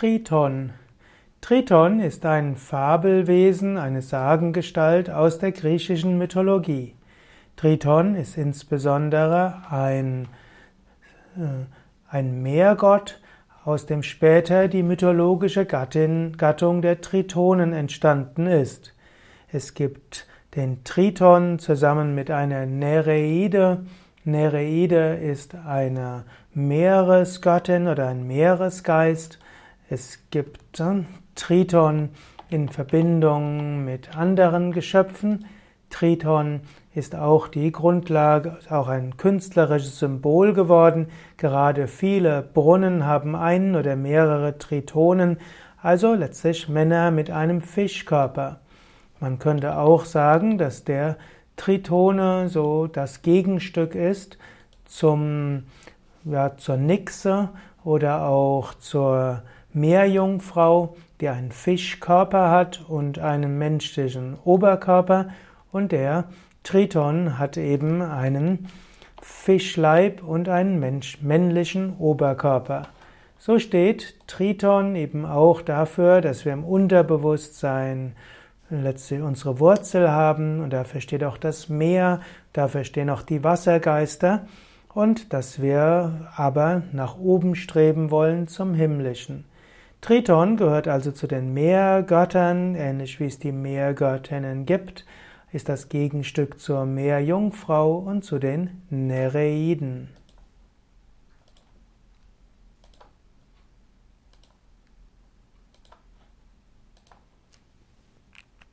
Triton. Triton ist ein Fabelwesen, eine Sagengestalt aus der griechischen Mythologie. Triton ist insbesondere ein, äh, ein Meergott, aus dem später die mythologische Gattin, Gattung der Tritonen entstanden ist. Es gibt den Triton zusammen mit einer Nereide. Nereide ist eine Meeresgöttin oder ein Meeresgeist. Es gibt Triton in Verbindung mit anderen Geschöpfen. Triton ist auch die Grundlage, auch ein künstlerisches Symbol geworden. Gerade viele Brunnen haben einen oder mehrere Tritonen, also letztlich Männer mit einem Fischkörper. Man könnte auch sagen, dass der Tritone so das Gegenstück ist zum, ja, zur Nixe oder auch zur Meerjungfrau, die einen Fischkörper hat und einen menschlichen Oberkörper und der Triton hat eben einen Fischleib und einen männlichen Oberkörper. So steht Triton eben auch dafür, dass wir im Unterbewusstsein letztlich unsere Wurzel haben und dafür steht auch das Meer, dafür stehen auch die Wassergeister und dass wir aber nach oben streben wollen zum Himmlischen. Triton gehört also zu den Meergöttern, ähnlich wie es die Meergöttinnen gibt, ist das Gegenstück zur Meerjungfrau und zu den Nereiden.